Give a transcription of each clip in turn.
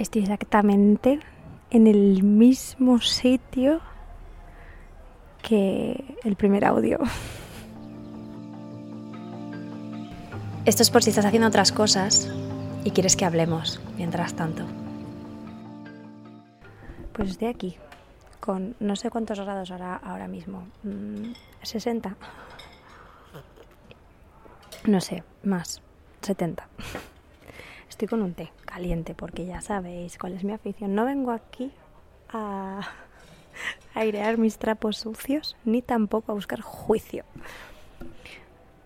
Estoy exactamente en el mismo sitio que el primer audio. Esto es por si estás haciendo otras cosas y quieres que hablemos mientras tanto. Pues estoy aquí, con no sé cuántos grados ahora, ahora mismo. 60. Mm, no sé, más. 70. Estoy con un té caliente porque ya sabéis cuál es mi afición. No vengo aquí a airear mis trapos sucios ni tampoco a buscar juicio.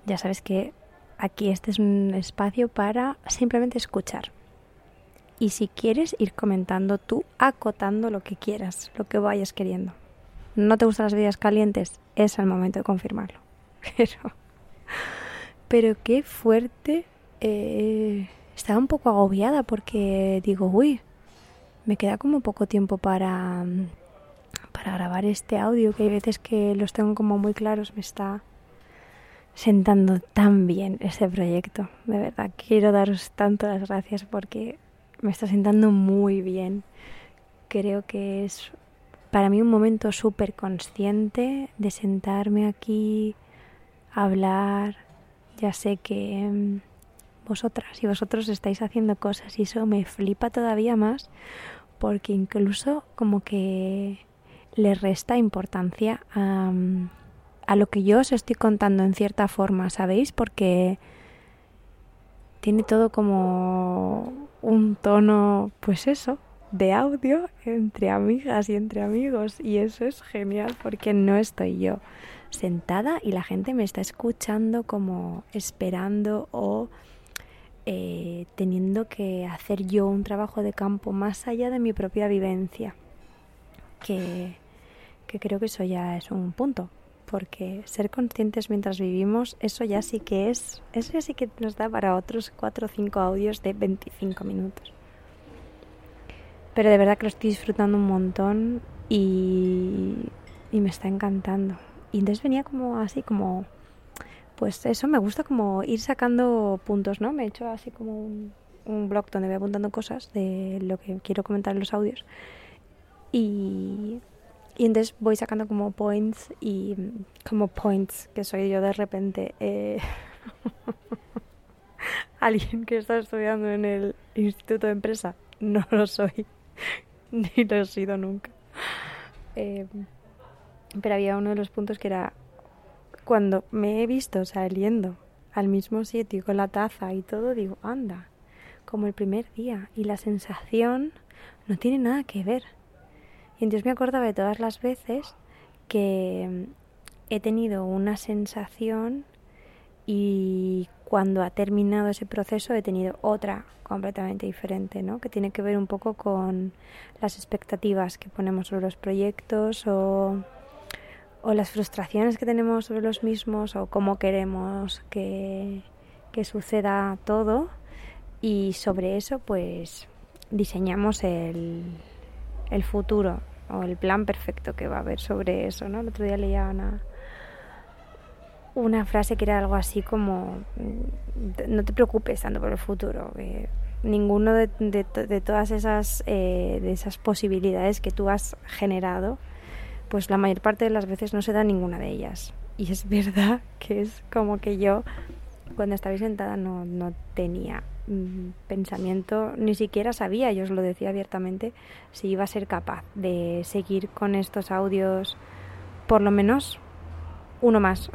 Ya sabes que aquí este es un espacio para simplemente escuchar. Y si quieres ir comentando tú, acotando lo que quieras, lo que vayas queriendo. ¿No te gustan las bebidas calientes? Es el momento de confirmarlo. Pero, pero qué fuerte. Eh, estaba un poco agobiada porque digo, uy, me queda como poco tiempo para, para grabar este audio, que hay veces que los tengo como muy claros, me está sentando tan bien este proyecto. De verdad, quiero daros tanto las gracias porque me está sentando muy bien. Creo que es para mí un momento súper consciente de sentarme aquí, hablar. Ya sé que vosotras y vosotros estáis haciendo cosas y eso me flipa todavía más porque incluso como que le resta importancia a, lo que yo os estoy contando en cierta forma, ¿sabéis? Porque tiene todo como un tono, pues eso, de audio entre amigas y entre amigos y eso es genial porque no estoy yo sentada y la gente me está escuchando como esperando o eh, teniendo que hacer yo un trabajo de campo más allá de mi propia vivencia, que, que creo que eso ya es un punto, porque ser conscientes mientras vivimos, eso ya sí que es, eso ya sí que nos da para otros 4 o 5 audios de 25 minutos. Pero de verdad que lo estoy disfrutando un montón y, y me está encantando. Y entonces venía como así, como pues eso, me gusta como ir sacando puntos, ¿no? Me he hecho así como un, blog donde voy apuntando cosas de lo que quiero comentar en los audios. Y, y entonces voy sacando como points y como points, que soy yo de repente. Eh, alguien que está estudiando en el Instituto de Empresa. No lo soy, ni lo he sido nunca. Eh, pero había uno de los puntos que era cuando me he visto saliendo al mismo sitio con la taza y todo, digo, anda, como el primer día. Y la sensación no tiene nada que ver. Y entonces me acordaba de todas las veces que he tenido una sensación y cuando ha terminado ese proceso he tenido otra completamente diferente, ¿no? Que tiene que ver un poco con las expectativas que ponemos sobre los proyectos o o las frustraciones que tenemos sobre los mismos o cómo queremos que, suceda todo y sobre eso pues diseñamos el, el, futuro o el plan perfecto que va a haber sobre eso, ¿no? El otro día leía una, una frase que era algo así como no te preocupes tanto por el futuro, ninguno de, de, todas esas, eh, de esas posibilidades que tú has generado pues la mayor parte de las veces no se da ninguna de ellas. Y es verdad que es como que yo cuando estaba sentada no, no tenía mm, pensamiento, ni siquiera sabía, yo os lo decía abiertamente, si iba a ser capaz de seguir con estos audios por lo menos uno más,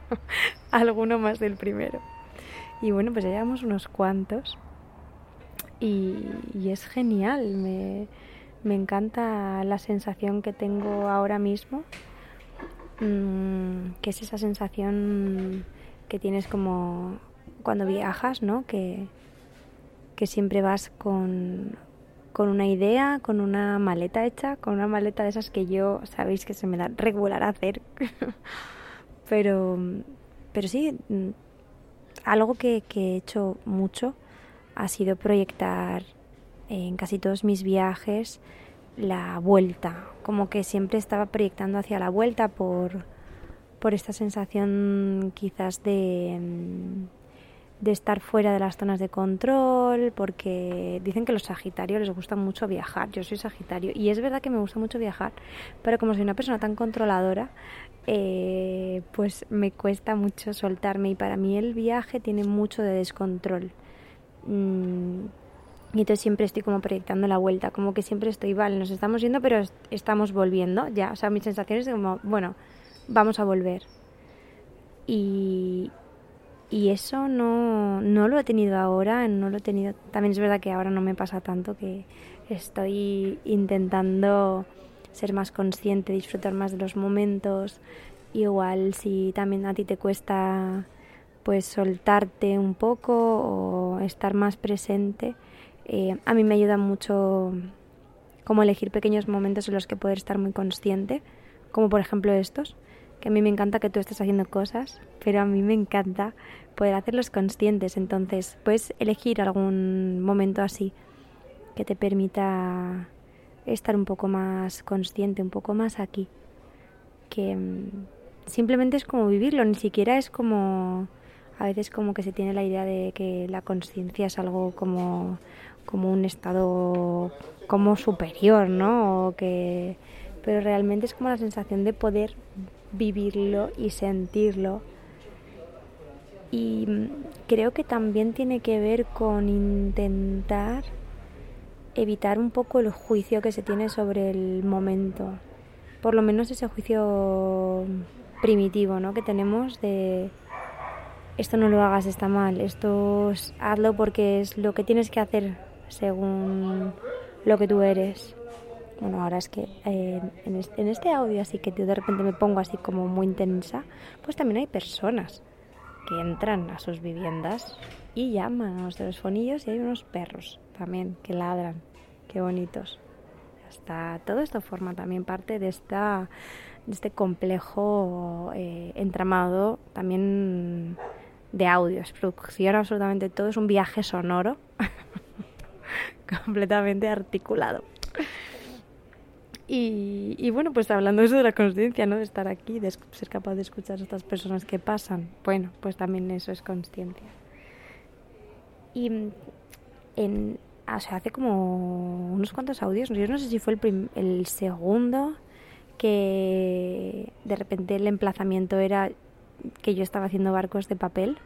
alguno más del primero. Y bueno, pues ya llevamos unos cuantos y, y es genial, me, me encanta la sensación que tengo ahora mismo, mm, que es esa sensación que tienes como cuando viajas, ¿no? Que, que siempre vas con, con una idea, con una maleta hecha, con una maleta de esas que yo sabéis que se me da regular hacer. pero, pero sí, mm, algo que, que he hecho mucho ha sido proyectar en casi todos mis viajes la vuelta, como que siempre estaba proyectando hacia la vuelta por, por esta sensación quizás de, de estar fuera de las zonas de control, porque dicen que los Sagitarios les gusta mucho viajar. Yo soy Sagitario y es verdad que me gusta mucho viajar, pero como soy una persona tan controladora, eh, pues me cuesta mucho soltarme y para mí el viaje tiene mucho de descontrol. Mm, y entonces siempre estoy como proyectando la vuelta, como que siempre estoy, vale, nos estamos yendo, pero estamos volviendo, ya. O sea, mi sensación es como, bueno, vamos a volver. Y, y eso no, no lo he tenido ahora, no lo he tenido. También es verdad que ahora no me pasa tanto que estoy intentando ser más consciente, disfrutar más de los momentos. Igual si también a ti te cuesta pues soltarte un poco o estar más presente, eh, a mí me ayuda mucho como elegir pequeños momentos en los que poder estar muy consciente, como por ejemplo estos, que a mí me encanta que tú estés haciendo cosas, pero a mí me encanta poder hacerlos conscientes. Entonces, puedes elegir algún momento así que te permita estar un poco más consciente, un poco más aquí. Que mm, simplemente es como vivirlo, ni siquiera es como a veces como que se tiene la idea de que la conciencia es algo como, como un estado como superior, ¿no? O que, pero realmente es como la sensación de poder vivirlo y sentirlo y creo que también tiene que ver con intentar evitar un poco el juicio que se tiene sobre el momento. Por lo menos ese juicio primitivo ¿no? que tenemos de esto no lo hagas, está mal, esto hazlo porque es lo que tienes que hacer según lo que tú eres. Bueno, ahora es que eh, en este audio así que de repente me pongo así como muy intensa, pues también hay personas que entran a sus viviendas y llaman a los telefonillos y hay unos perros también que ladran. Qué bonitos. Hasta todo esto forma también parte de esta este complejo eh, entramado también de audio, es producción absolutamente todo, es un viaje sonoro completamente articulado. Y, bueno, pues hablando eso de la conciencia, ¿no? De estar aquí, de ser capaz de escuchar a estas personas que pasan. Bueno, pues también eso es conciencia. Y en, hace como unos cuantos audios, yo no sé si fue el, el segundo, que de repente el emplazamiento era que yo estaba haciendo barcos de papel.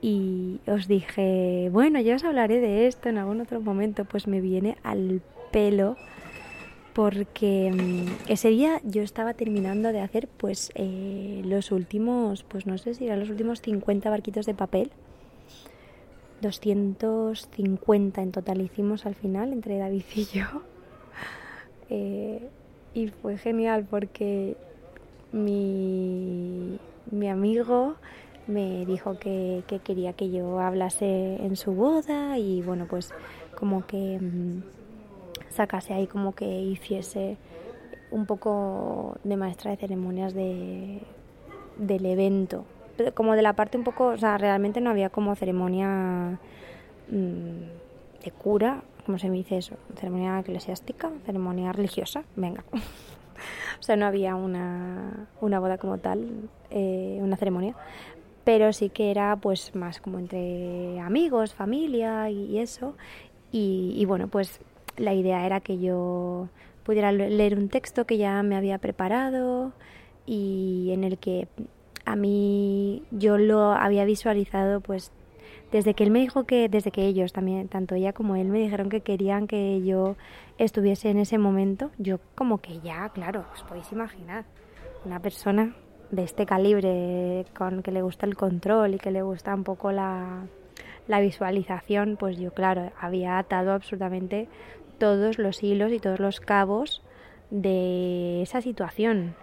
Y os dije, bueno, ya os hablaré de esto en algún otro momento, pues me viene al pelo porque mm, ese día yo estaba terminando de hacer pues eh, los últimos, pues no sé si eran los últimos 50 barquitos de papel. 250 en total hicimos al final entre David y yo. Eh, y fue genial porque mi, mi amigo me dijo que, que, quería que yo hablase en su boda y bueno pues como que mm, sacase ahí como que hiciese un poco de maestra de ceremonias de, del evento. Como de la parte un poco, o sea, realmente no había como ceremonia mm, de cura, como se me dice eso? Ceremonia eclesiástica, ceremonia religiosa, venga. O sea, no había una, una boda como tal, eh, una ceremonia, pero sí que era pues más como entre amigos, familia y, eso. Y, y bueno, pues la idea era que yo pudiera leer un texto que ya me había preparado y en el que a mí yo lo había visualizado pues desde que él me dijo que desde que ellos también tanto ella como él me dijeron que querían que yo estuviese en ese momento yo como que ya claro os podéis imaginar una persona de este calibre con que le gusta el control y que le gusta un poco la la visualización pues yo claro había atado absolutamente todos los hilos y todos los cabos de esa situación.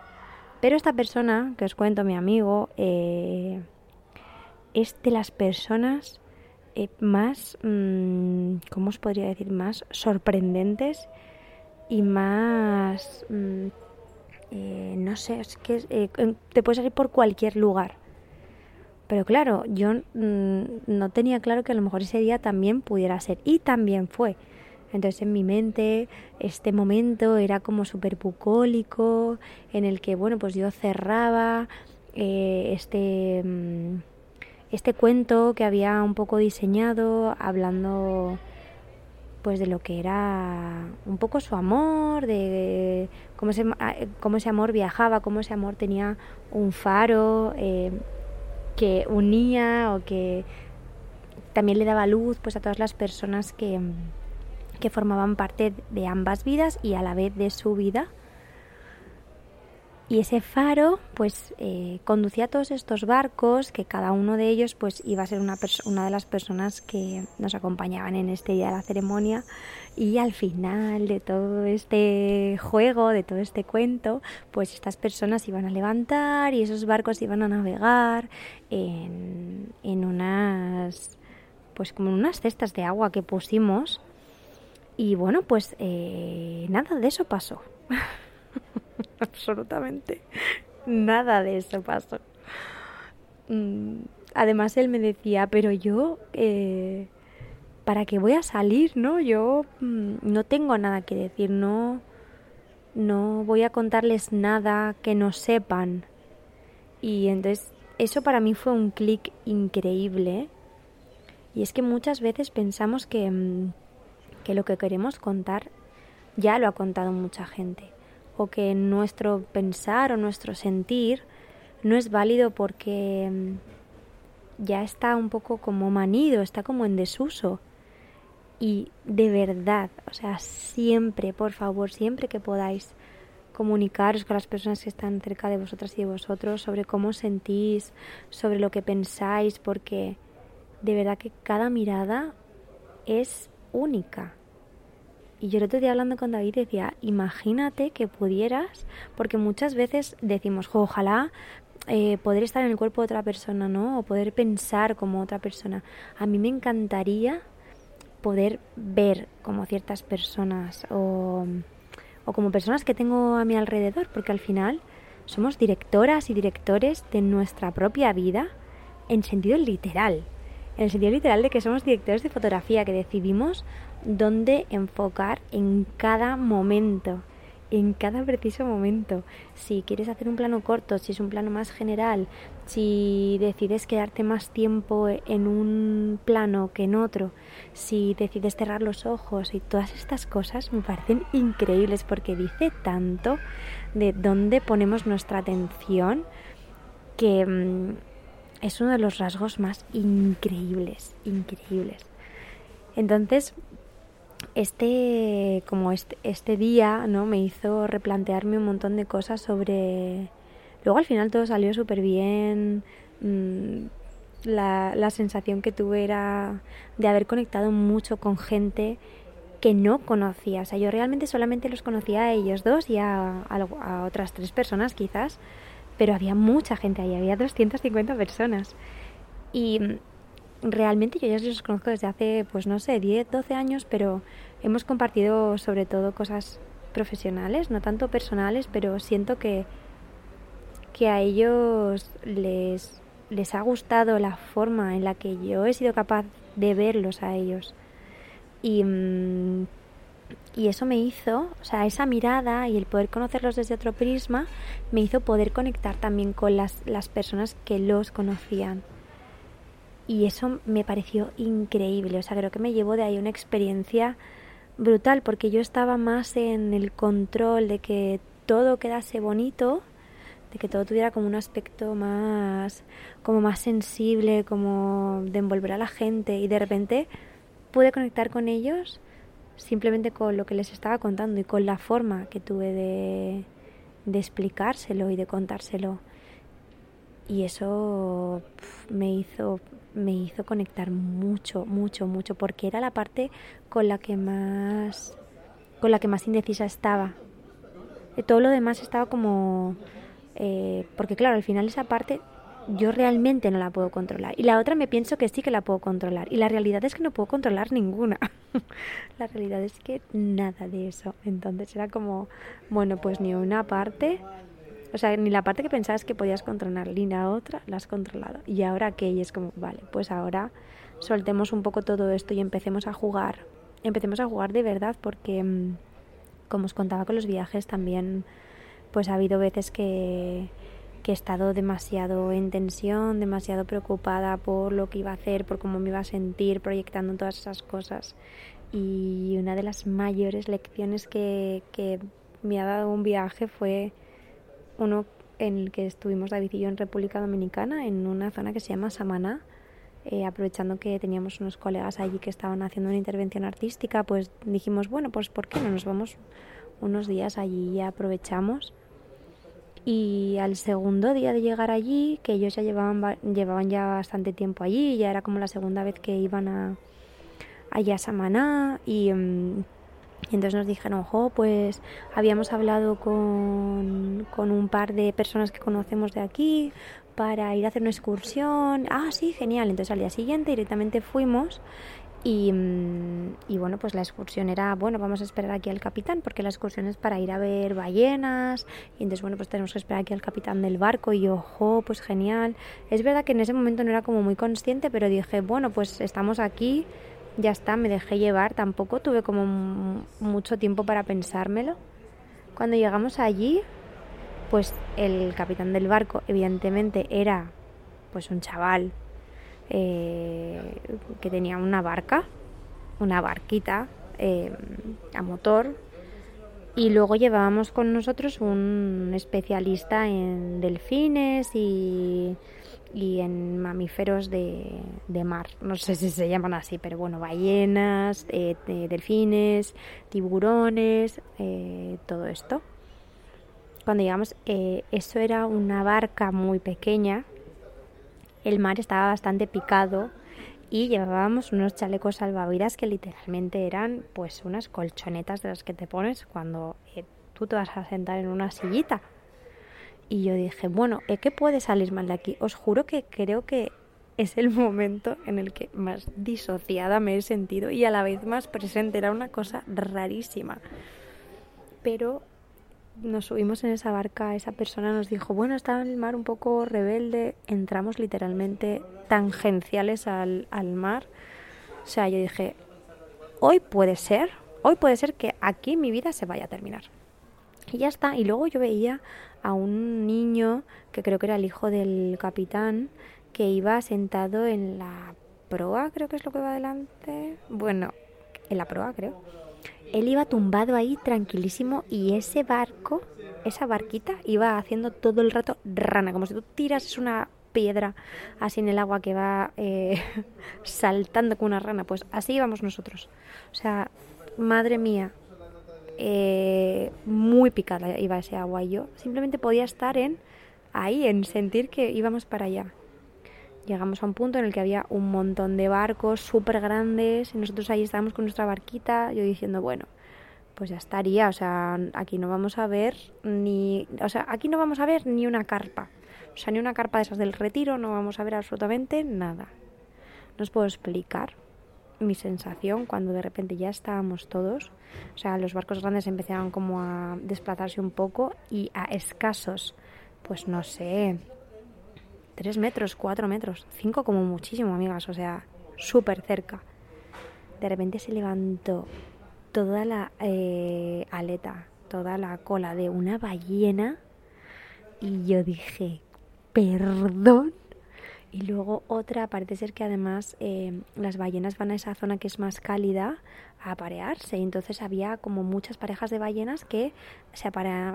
Pero esta persona, que os cuento, mi amigo, eh, es de las personas eh, más, mm, ¿cómo os podría decir? Más sorprendentes y más, mm, eh, no sé, es que te puedes salir por cualquier lugar. Pero claro, yo mm, no tenía claro que a lo mejor ese día también pudiera ser. Y también fue. Entonces en mi mente este momento era como súper bucólico, en el que, bueno, pues yo cerraba eh, este, este cuento que había un poco diseñado hablando pues de lo que era un poco su amor, de cómo ese, cómo ese amor viajaba, cómo ese amor tenía un faro eh, que unía o que también le daba luz pues a todas las personas que, que formaban parte de ambas vidas y a la vez de su vida y ese faro, pues, eh, conducía a todos estos barcos, que cada uno de ellos, pues, iba a ser una, de las personas que nos acompañaban en este día de la ceremonia. Y al final de todo este juego, de todo este cuento, pues estas personas iban a levantar y esos barcos iban a navegar en, en unas, pues, como en unas cestas de agua que pusimos. Y bueno, pues eh, nada de eso pasó. absolutamente nada de eso pasó. Mm, además él me decía, pero yo, eh, ¿para qué voy a salir? No, yo mm, no tengo nada que decir, no, no voy a contarles nada que no sepan. Y entonces eso para mí fue un clic increíble. Y es que muchas veces pensamos que, mm, que lo que queremos contar ya lo ha contado mucha gente o que nuestro pensar o nuestro sentir no es válido porque mm, ya está un poco como manido, está como en desuso. Y de verdad, o sea, siempre, por favor, siempre que podáis comunicaros con las personas que están cerca de vosotras y de vosotros sobre cómo sentís, sobre lo que pensáis, porque de verdad que cada mirada es única. Y yo el otro día hablando con David decía, imagínate que pudieras, porque muchas veces decimos, ojalá eh, poder estar en el cuerpo de otra persona, ¿no? O poder pensar como otra persona. A mí me encantaría poder ver como ciertas personas o, o como personas que tengo a mi alrededor, porque al final somos directoras y directores de nuestra propia vida en sentido literal. En el sentido literal de que somos directores de fotografía, que decidimos dónde enfocar en cada momento, en cada preciso momento. Si quieres hacer un plano corto, si es un plano más general, si decides quedarte más tiempo en un plano que en otro, si decides cerrar los ojos y todas estas cosas me parecen increíbles porque dice tanto de dónde ponemos nuestra atención que mm, es uno de los rasgos más increíbles, increíbles. Entonces, este, como este, este día, ¿no? Me hizo replantearme un montón de cosas sobre... Luego al final todo salió súper bien. Mm, la, la sensación que tuve era de haber conectado mucho con gente que no conocía. O sea, yo realmente solamente los conocía a ellos dos y a, a, otras tres personas quizás, pero había mucha gente ahí, había 250 personas. Y realmente yo ya los conozco desde hace, pues no sé, 10, 12 años, pero hemos compartido sobre todo cosas profesionales, no tanto personales, pero siento que, que a ellos les, les ha gustado la forma en la que yo he sido capaz de verlos a ellos. Y, mm, y eso me hizo, o sea, esa mirada y el poder conocerlos desde otro prisma, me hizo poder conectar también con las, las personas que los conocían. Y eso me pareció increíble, o sea, creo que me llevó de ahí una experiencia brutal porque yo estaba más en el control de que todo quedase bonito, de que todo tuviera como un aspecto más como más sensible, como de envolver a la gente y de repente pude conectar con ellos simplemente con lo que les estaba contando y con la forma que tuve de, de explicárselo y de contárselo. Y eso me hizo me hizo conectar mucho, mucho, mucho, porque era la parte con la que más, con la que más indecisa estaba. De todo lo demás estaba como, eh, porque claro, al final esa parte yo realmente no la puedo controlar. Y la otra me pienso que sí que la puedo controlar. Y la realidad es que no puedo controlar ninguna. la realidad es que nada de eso. Entonces era como, bueno, pues ni una parte o sea, ni la parte que pensabas que podías controlar, ni la otra la has controlado. Y ahora qué? Y es como, vale, pues ahora soltemos un poco todo esto y empecemos a jugar. Empecemos a jugar de verdad porque, mm, como os contaba con los viajes, también pues ha habido veces que, que he estado demasiado en tensión, demasiado preocupada por lo que iba a hacer, por cómo me iba a sentir proyectando todas esas cosas. Y una de las mayores lecciones que, que me ha dado un viaje fue uno en el que estuvimos David y yo en República Dominicana, en una zona que se llama Samaná. Eh, aprovechando que teníamos unos colegas allí que estaban haciendo una intervención artística, pues dijimos, bueno, pues ¿por qué no nos vamos unos días allí y aprovechamos? Y al segundo día de llegar allí, que ellos ya llevaban, llevaban ya bastante tiempo allí, ya era como la segunda vez que iban a, allá a Samaná y... Mm, y entonces nos dijeron, ojo, pues habíamos hablado con, con un par de personas que conocemos de aquí para ir a hacer una excursión. Ah, sí, genial. Entonces al día siguiente directamente fuimos y, mm, y, bueno, pues la excursión era, bueno, vamos a esperar aquí al capitán, porque la excursión es para ir a ver ballenas, y entonces, bueno, pues tenemos que esperar aquí al capitán del barco, y ojo, pues genial. Es verdad que en ese momento no era como muy consciente, pero dije, bueno, pues estamos aquí, ya está, me dejé llevar, tampoco tuve como mucho tiempo para pensármelo. Cuando llegamos allí, pues el capitán del barco evidentemente era pues un chaval eh, que tenía una barca, una barquita eh, a motor y luego llevábamos con nosotros un especialista en delfines y y en mamíferos de, mar. No sé si se llaman así, pero bueno, ballenas, eh, delfines, tiburones, eh, todo esto. Cuando llegamos, eso era una barca muy pequeña. El mar estaba bastante picado y llevábamos unos chalecos salvavidas que literalmente eran pues unas colchonetas de las que te pones cuando tú te vas a sentar en una sillita y yo dije, bueno, ¿qué puede salir mal de aquí? Os juro que creo que es el momento en el que más disociada me he sentido y a la vez más presente. Era una cosa rarísima. Pero nos subimos en esa barca, esa persona nos dijo, bueno, en el mar un poco rebelde, entramos literalmente tangenciales al, al mar. O sea, yo dije, hoy puede ser, hoy puede ser que aquí mi vida se vaya a terminar. Y ya está. Y luego yo veía a un niño, que creo que era el hijo del capitán, que iba sentado en la proa, creo que es lo que va adelante. Bueno, en la proa, creo. Él iba tumbado ahí tranquilísimo y ese barco, esa barquita, iba haciendo todo el rato rana, como si tú tiras una piedra así en el agua que va eh, saltando con una rana. Pues así íbamos nosotros. O sea, madre mía, eh, muy picada iba ese agua y yo simplemente podía estar en ahí, en sentir que íbamos para allá. Llegamos a un punto en el que había un montón de barcos súper grandes y nosotros ahí estábamos con nuestra barquita, yo diciendo, bueno, pues ya estaría, o sea, aquí no vamos a ver ni, o sea, aquí no vamos a ver ni una carpa, o sea, ni una carpa de esas del retiro, no vamos a ver absolutamente nada. No os puedo explicar mi sensación cuando de repente ya estábamos todos, o sea, los barcos grandes empezaban como a desplazarse un poco y a escasos, pues no sé, tres metros, cuatro metros, cinco como muchísimo, amigas, o sea, súper cerca. De repente se levantó toda la eh, aleta, toda la cola de una ballena y yo dije, perdón, y luego otra, parece ser que además eh, las ballenas van a esa zona que es más cálida a aparearse. Y entonces había como muchas parejas de ballenas que se,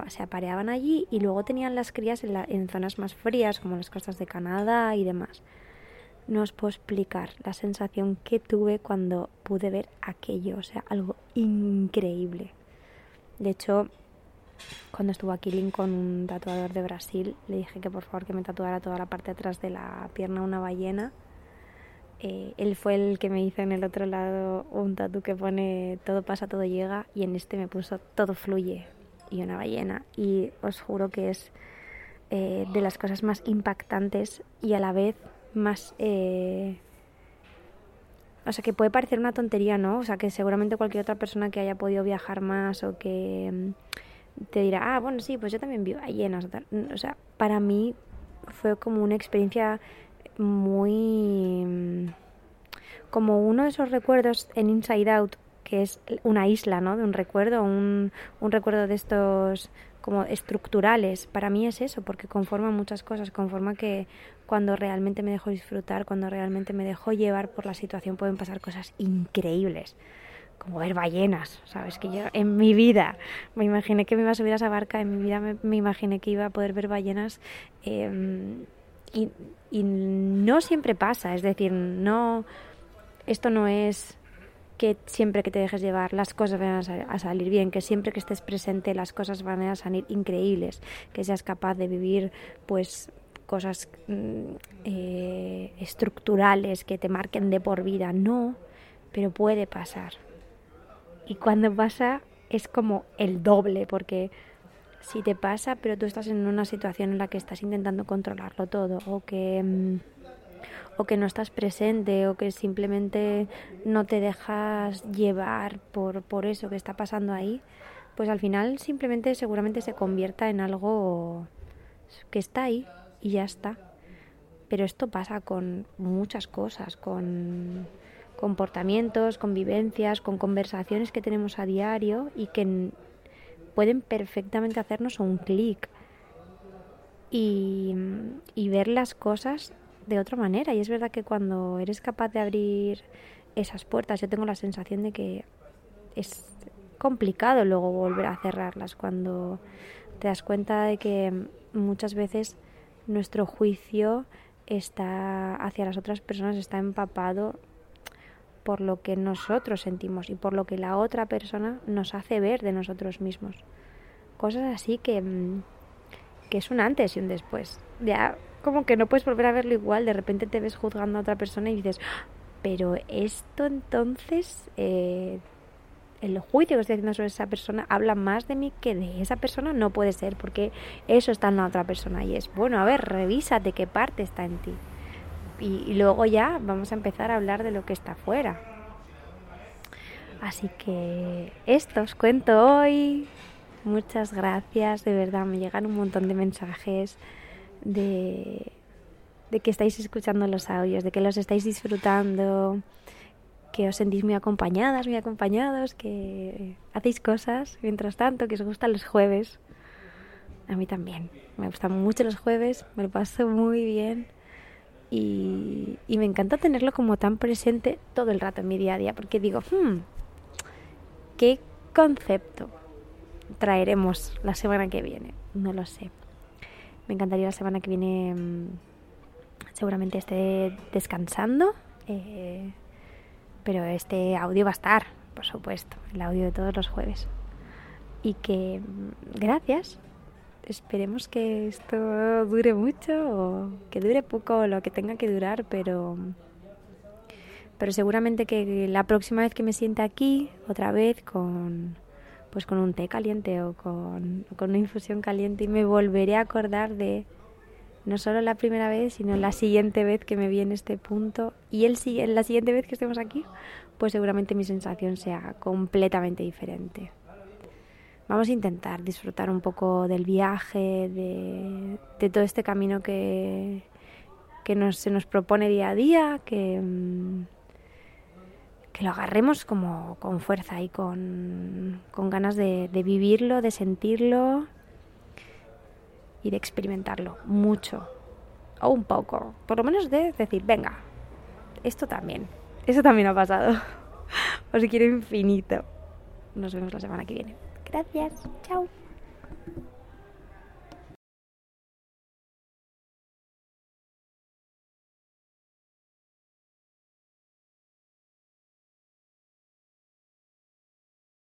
se apareaban allí y luego tenían las crías en, en zonas más frías, como las costas de Canadá y demás. No os puedo explicar la sensación que tuve cuando pude ver aquello. O sea, algo increíble. De hecho, cuando estuvo aquí con un tatuador de Brasil, le dije que por favor que me tatuara toda la parte de atrás de la pierna una ballena. Eh, él fue el que me hizo en el otro lado un tatu que pone todo pasa, todo llega y en este me puso todo fluye y una ballena. Y os juro que es eh, de las cosas más impactantes y a la vez más... Eh, o sea, que puede parecer una tontería, ¿no? O sea, que seguramente cualquier otra persona que haya podido viajar más o que te dirá, ah, bueno, sí, pues yo también vi ballenas. O sea, para mí fue como una experiencia muy... Mm, como uno de esos recuerdos en Inside Out, que es una isla, ¿no? De un recuerdo, un, un recuerdo de estos como estructurales. Para mí es eso, porque conforma muchas cosas, conforma que cuando realmente me dejo disfrutar, cuando realmente me dejo llevar por la situación, pueden pasar cosas increíbles. Como ver ballenas, ¿sabes? Que yo en mi vida me imaginé que me iba a subir a esa barca, en mi vida me, imaginé que iba a poder ver ballenas. Em, y, y no siempre pasa, es decir, no. Esto no es que siempre que te dejes llevar las cosas van a, salir bien, que siempre que estés presente las cosas van a salir increíbles, que seas capaz de vivir pues cosas mm, eh, estructurales que te marquen de por vida, no, pero puede pasar. Y cuando pasa es como el doble, porque si te pasa, pero tú estás en una situación en la que estás intentando controlarlo todo, o que... Mm, o que no estás presente o que simplemente no te dejas llevar por, por eso que está pasando ahí, pues al final simplemente seguramente se convierta en algo que está ahí y ya está. Pero esto pasa con muchas cosas, con comportamientos, convivencias, con conversaciones que tenemos a diario y que pueden perfectamente hacernos un clic y, ver las cosas de otra manera. Y es verdad que cuando eres capaz de abrir esas puertas, yo tengo la sensación de que es complicado luego volver a cerrarlas cuando te das cuenta de que muchas veces nuestro juicio está hacia las otras personas está empapado por lo que nosotros sentimos y por lo que la otra persona nos hace ver de nosotros mismos. Cosas así que, que es un antes y un después. Ya como que no puedes volver a verlo igual, de repente te ves juzgando a otra persona y dices, ah, pero esto entonces, eh, el juicio que estoy haciendo sobre esa persona habla más de mí que de esa persona, no puede ser, porque eso está en la otra persona y es, bueno, a ver, revísate qué parte está en ti. Y, luego ya vamos a empezar a hablar de lo que está afuera. Así que esto os cuento hoy. Muchas gracias, de verdad, me llegan un montón de mensajes de, que estáis escuchando los audios, de que los estáis disfrutando, que os sentís muy acompañadas, muy acompañados, que hacéis cosas mientras tanto, que os gustan los jueves. A mí también. Me gustan mucho los jueves, me lo paso muy bien y, me encanta tenerlo como tan presente todo el rato en mi día a día, porque digo, hmm, ¿qué concepto traeremos la semana que viene? No lo sé. Me encantaría la semana que viene, mm, seguramente esté descansando, eh, pero este audio va a estar, por supuesto, el audio de todos los jueves. Y que mm, gracias. Esperemos que esto dure mucho o que dure poco o lo que tenga que durar, pero pero seguramente que la próxima vez que me siente aquí, otra vez con pues con un té caliente o con, una infusión caliente y me volveré a acordar de no solo la primera vez, sino la siguiente vez que me vi en este punto y el, la siguiente vez que estemos aquí, pues seguramente mi sensación sea completamente diferente. Vamos a intentar disfrutar un poco del viaje, de, todo este camino que, se nos propone día a día, que, mm, lo agarremos como con fuerza y con, ganas de, de vivirlo, de sentirlo y de experimentarlo mucho o un poco, por lo menos de decir, venga, esto también, eso también ha pasado. Os quiero infinito. Nos vemos la semana que viene. Gracias, chao.